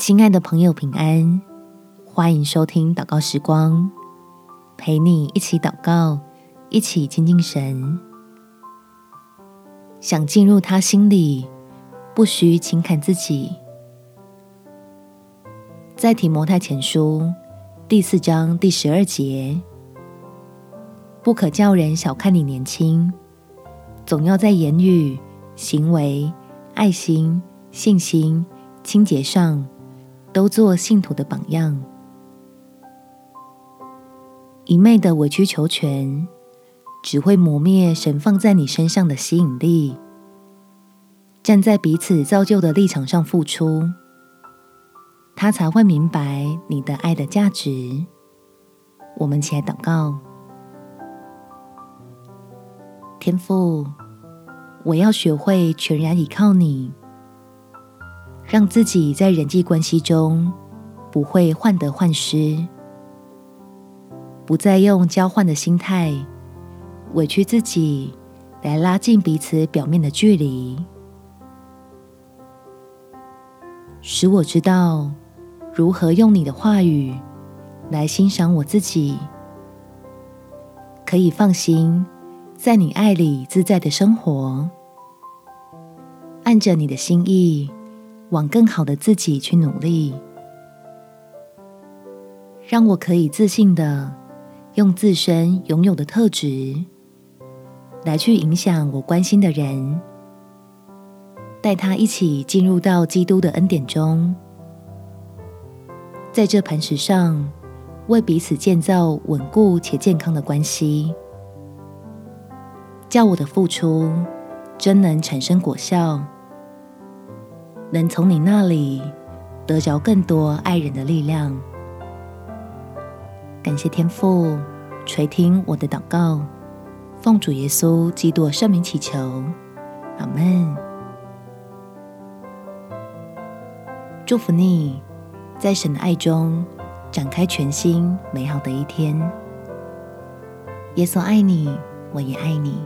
亲爱的朋友，平安！欢迎收听祷告时光，陪你一起祷告，一起亲近神。想进入他心里，不需轻看自己。在提摩太前书第四章第十二节，不可叫人小看你年轻，总要在言语、行为、爱心、信心、清洁上，都做信徒的榜样。一昧的委曲求全，只会磨灭神放在你身上的吸引力。站在彼此造就的立场上付出，他才会明白你的爱的价值。我们起来祷告，天父，我要学会全然倚靠你。让自己在人际关系中不会患得患失，不再用交换的心态委屈自己来拉近彼此表面的距离，使我知道如何用你的话语来欣赏我自己，可以放心在你爱里自在的生活，按着你的心意。往更好的自己去努力，让我可以自信的用自身拥有的特质来去影响我关心的人，带他一起进入到基督的恩典中，在这磐石上为彼此建造稳固且健康的关系，叫我的付出真能产生果效。能从你那里得着更多爱人的力量。感谢天父垂听我的祷告，奉主耶稣基督圣名祈求，阿门。祝福你，在神的爱中展开全新美好的一天。耶稣爱你，我也爱你。